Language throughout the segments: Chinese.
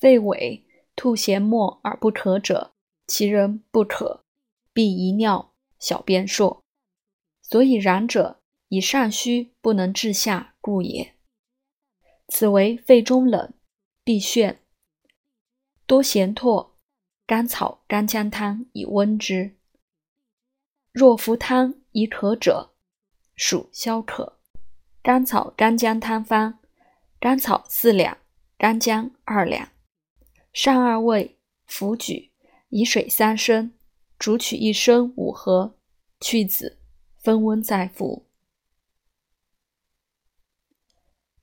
肺痿、吐涎沫而不可者，其人不可，必遗尿，小便数。所以然者，以上虚不能治下故也。此为肺中冷，必眩，多涎唾，甘草、干姜汤以温之。若服汤以渴者，属消渴。甘草干姜汤方：甘草四两，干姜二两，上二味，服举，以水三升，煮取一升五合，去子，分温再服。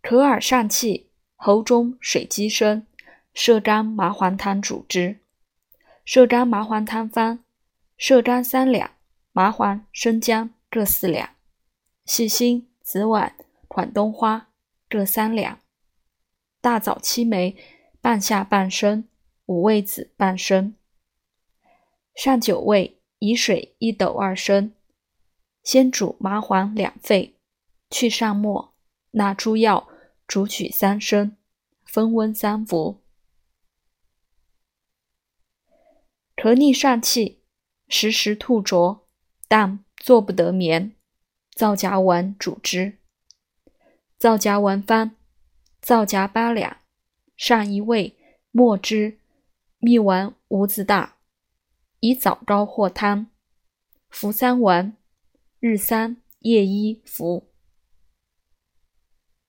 可耳上气，喉中水积生，射干麻黄汤主之。射干麻黄汤方：射干三两，麻黄、生姜各四两，细辛、紫菀、款冬花各三两，大枣、七枚半夏半升，五味子半升。上九味，以水一斗二升，先煮麻黄两沸，去上末，纳诸药。煮取三升，分温三服。咳逆上气，时时吐浊，但坐不得眠，皂荚丸主之。皂荚丸方：皂荚八两，上一味，墨汁，蜜丸五子大，以枣膏或汤，服三丸，日三夜一服。